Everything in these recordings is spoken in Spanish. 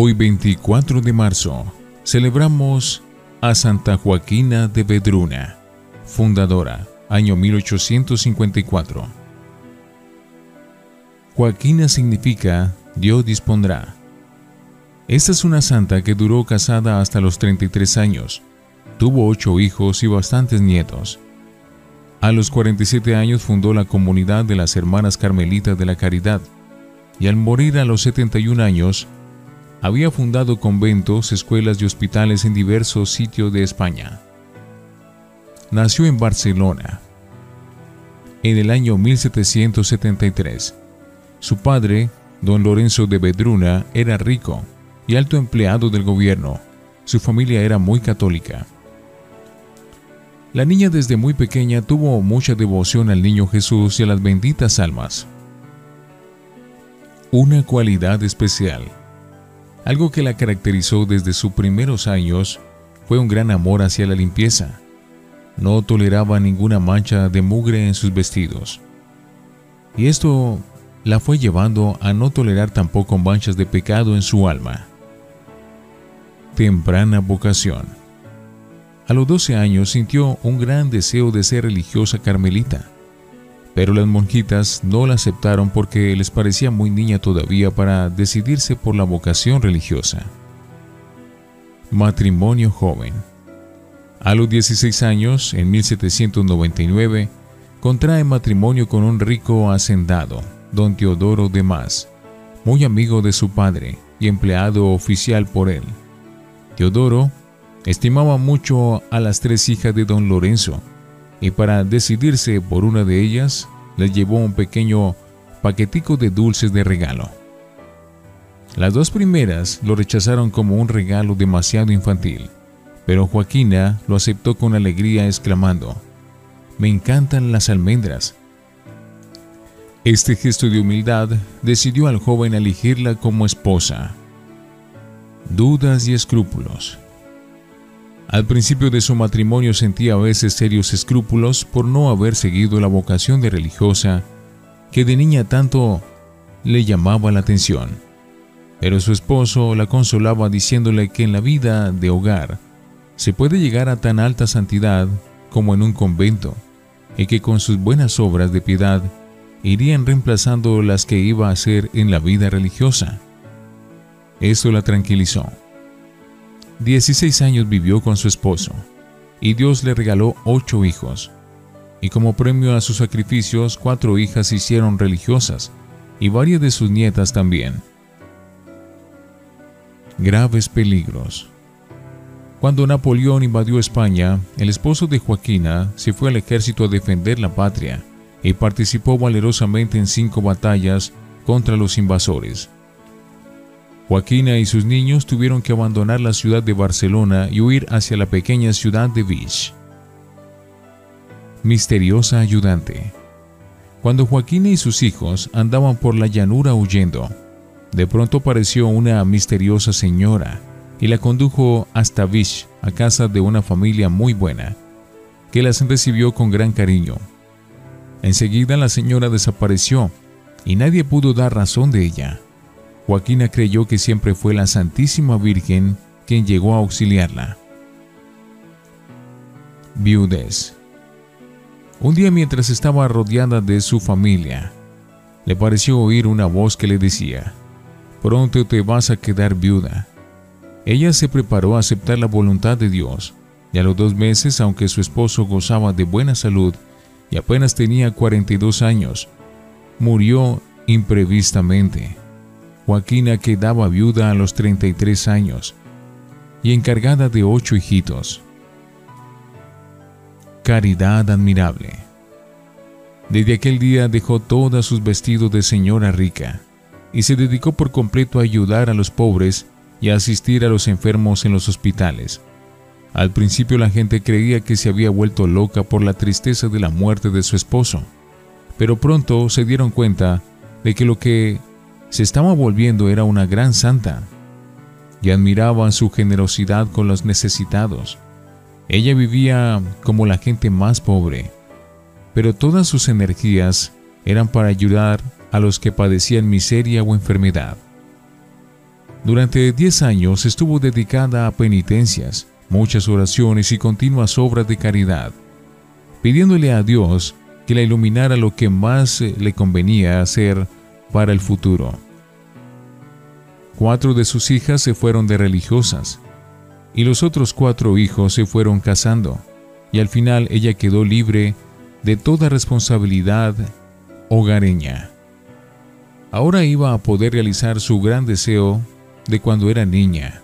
Hoy 24 de marzo celebramos a Santa Joaquina de Vedruna, fundadora, año 1854. Joaquina significa Dios dispondrá. Esta es una santa que duró casada hasta los 33 años. Tuvo ocho hijos y bastantes nietos. A los 47 años fundó la comunidad de las Hermanas Carmelitas de la Caridad y al morir a los 71 años había fundado conventos, escuelas y hospitales en diversos sitios de España. Nació en Barcelona en el año 1773. Su padre, don Lorenzo de Bedruna, era rico y alto empleado del gobierno. Su familia era muy católica. La niña desde muy pequeña tuvo mucha devoción al niño Jesús y a las benditas almas. Una cualidad especial algo que la caracterizó desde sus primeros años fue un gran amor hacia la limpieza. No toleraba ninguna mancha de mugre en sus vestidos. Y esto la fue llevando a no tolerar tampoco manchas de pecado en su alma. Temprana vocación. A los 12 años sintió un gran deseo de ser religiosa carmelita pero las monjitas no la aceptaron porque les parecía muy niña todavía para decidirse por la vocación religiosa. Matrimonio joven. A los 16 años, en 1799, contrae matrimonio con un rico hacendado, don Teodoro de Más, muy amigo de su padre y empleado oficial por él. Teodoro estimaba mucho a las tres hijas de don Lorenzo, y para decidirse por una de ellas, les llevó un pequeño paquetico de dulces de regalo. Las dos primeras lo rechazaron como un regalo demasiado infantil, pero Joaquina lo aceptó con alegría exclamando, Me encantan las almendras. Este gesto de humildad decidió al joven elegirla como esposa. Dudas y escrúpulos. Al principio de su matrimonio sentía a veces serios escrúpulos por no haber seguido la vocación de religiosa que de niña tanto le llamaba la atención. Pero su esposo la consolaba diciéndole que en la vida de hogar se puede llegar a tan alta santidad como en un convento y que con sus buenas obras de piedad irían reemplazando las que iba a hacer en la vida religiosa. Eso la tranquilizó. 16 años vivió con su esposo y Dios le regaló ocho hijos. Y como premio a sus sacrificios, cuatro hijas se hicieron religiosas y varias de sus nietas también. Graves peligros. Cuando Napoleón invadió España, el esposo de Joaquina se fue al ejército a defender la patria y participó valerosamente en cinco batallas contra los invasores. Joaquina y sus niños tuvieron que abandonar la ciudad de Barcelona y huir hacia la pequeña ciudad de Vich. Misteriosa ayudante. Cuando Joaquina y sus hijos andaban por la llanura huyendo, de pronto apareció una misteriosa señora y la condujo hasta Vich, a casa de una familia muy buena, que las recibió con gran cariño. Enseguida la señora desapareció y nadie pudo dar razón de ella. Joaquina creyó que siempre fue la Santísima Virgen quien llegó a auxiliarla. Viudez. Un día mientras estaba rodeada de su familia, le pareció oír una voz que le decía, pronto te vas a quedar viuda. Ella se preparó a aceptar la voluntad de Dios, y a los dos meses, aunque su esposo gozaba de buena salud y apenas tenía 42 años, murió imprevistamente. Joaquina quedaba viuda a los 33 años y encargada de ocho hijitos. Caridad admirable. Desde aquel día dejó todos sus vestidos de señora rica y se dedicó por completo a ayudar a los pobres y a asistir a los enfermos en los hospitales. Al principio la gente creía que se había vuelto loca por la tristeza de la muerte de su esposo, pero pronto se dieron cuenta de que lo que se estaba volviendo era una gran santa y admiraban su generosidad con los necesitados. Ella vivía como la gente más pobre, pero todas sus energías eran para ayudar a los que padecían miseria o enfermedad. Durante 10 años estuvo dedicada a penitencias, muchas oraciones y continuas obras de caridad, pidiéndole a Dios que la iluminara lo que más eh, le convenía hacer para el futuro. Cuatro de sus hijas se fueron de religiosas y los otros cuatro hijos se fueron casando y al final ella quedó libre de toda responsabilidad hogareña. Ahora iba a poder realizar su gran deseo de cuando era niña,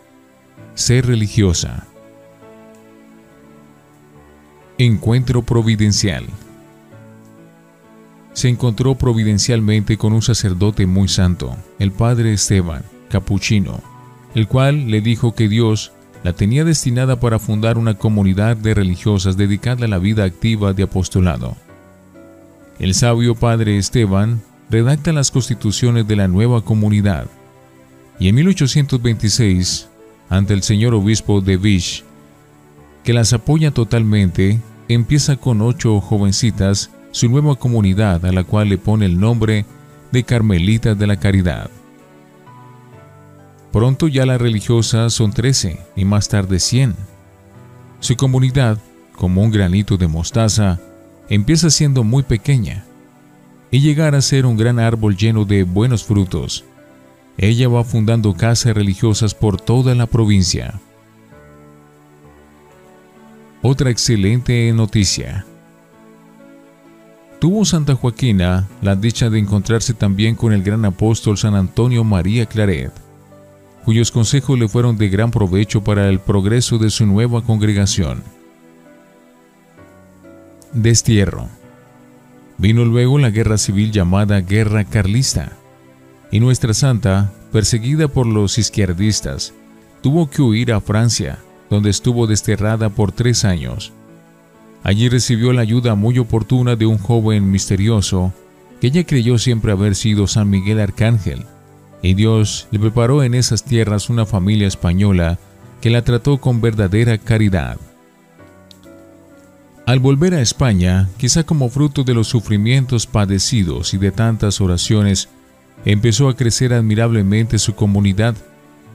ser religiosa. Encuentro providencial. Se encontró providencialmente con un sacerdote muy santo, el padre Esteban, capuchino, el cual le dijo que Dios la tenía destinada para fundar una comunidad de religiosas dedicada a la vida activa de apostolado. El sabio padre Esteban redacta las constituciones de la nueva comunidad y en 1826, ante el señor obispo de Vish, que las apoya totalmente, empieza con ocho jovencitas su nueva comunidad a la cual le pone el nombre de Carmelitas de la Caridad. Pronto ya las religiosas son 13 y más tarde 100. Su comunidad, como un granito de mostaza, empieza siendo muy pequeña y llegar a ser un gran árbol lleno de buenos frutos. Ella va fundando casas religiosas por toda la provincia. Otra excelente noticia. Tuvo Santa Joaquina la dicha de encontrarse también con el gran apóstol San Antonio María Claret, cuyos consejos le fueron de gran provecho para el progreso de su nueva congregación. Destierro. Vino luego la guerra civil llamada Guerra Carlista, y nuestra santa, perseguida por los izquierdistas, tuvo que huir a Francia, donde estuvo desterrada por tres años. Allí recibió la ayuda muy oportuna de un joven misterioso que ella creyó siempre haber sido San Miguel Arcángel, y Dios le preparó en esas tierras una familia española que la trató con verdadera caridad. Al volver a España, quizá como fruto de los sufrimientos padecidos y de tantas oraciones, empezó a crecer admirablemente su comunidad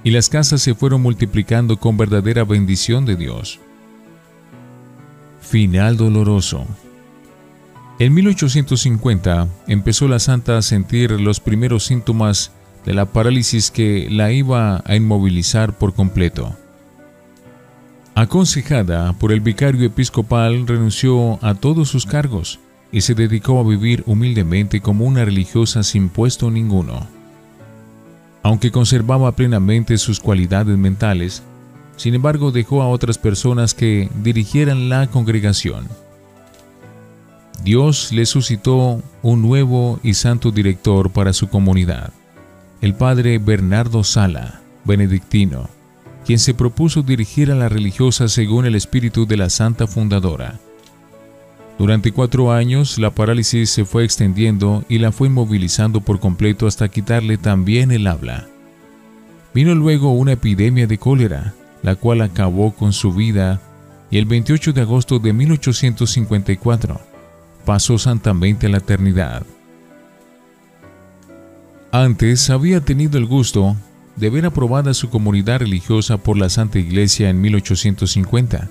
y las casas se fueron multiplicando con verdadera bendición de Dios. Final doloroso. En 1850 empezó la santa a sentir los primeros síntomas de la parálisis que la iba a inmovilizar por completo. Aconsejada por el vicario episcopal, renunció a todos sus cargos y se dedicó a vivir humildemente como una religiosa sin puesto ninguno. Aunque conservaba plenamente sus cualidades mentales, sin embargo dejó a otras personas que dirigieran la congregación. Dios le suscitó un nuevo y santo director para su comunidad el padre Bernardo Sala, benedictino, quien se propuso dirigir a la religiosa según el espíritu de la santa fundadora. Durante cuatro años la parálisis se fue extendiendo y la fue inmovilizando por completo hasta quitarle también el habla. Vino luego una epidemia de cólera, la cual acabó con su vida y el 28 de agosto de 1854 pasó santamente a la eternidad. Antes había tenido el gusto de ver aprobada su comunidad religiosa por la Santa Iglesia en 1850,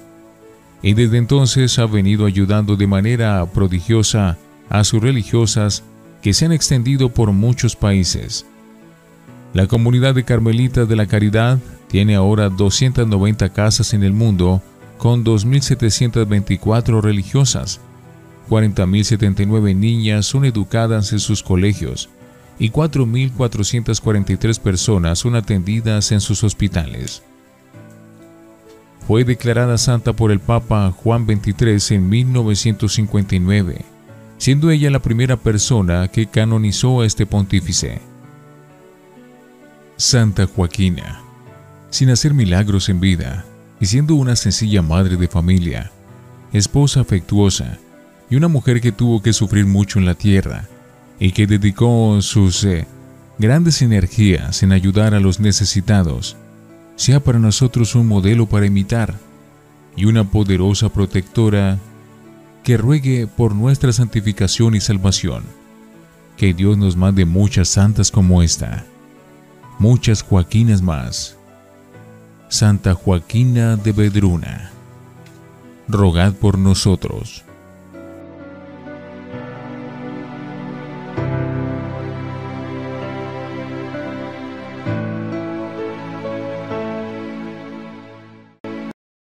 y desde entonces ha venido ayudando de manera prodigiosa a sus religiosas que se han extendido por muchos países. La comunidad de Carmelitas de la Caridad tiene ahora 290 casas en el mundo con 2.724 religiosas. 40.079 niñas son educadas en sus colegios y 4.443 personas son atendidas en sus hospitales. Fue declarada santa por el Papa Juan XXIII en 1959, siendo ella la primera persona que canonizó a este pontífice. Santa Joaquina, sin hacer milagros en vida y siendo una sencilla madre de familia, esposa afectuosa y una mujer que tuvo que sufrir mucho en la tierra, y que dedicó sus eh, grandes energías en ayudar a los necesitados, sea para nosotros un modelo para imitar y una poderosa protectora que ruegue por nuestra santificación y salvación. Que Dios nos mande muchas santas como esta. muchas Joaquinas más. Santa Joaquina de Bedruna, rogad por nosotros.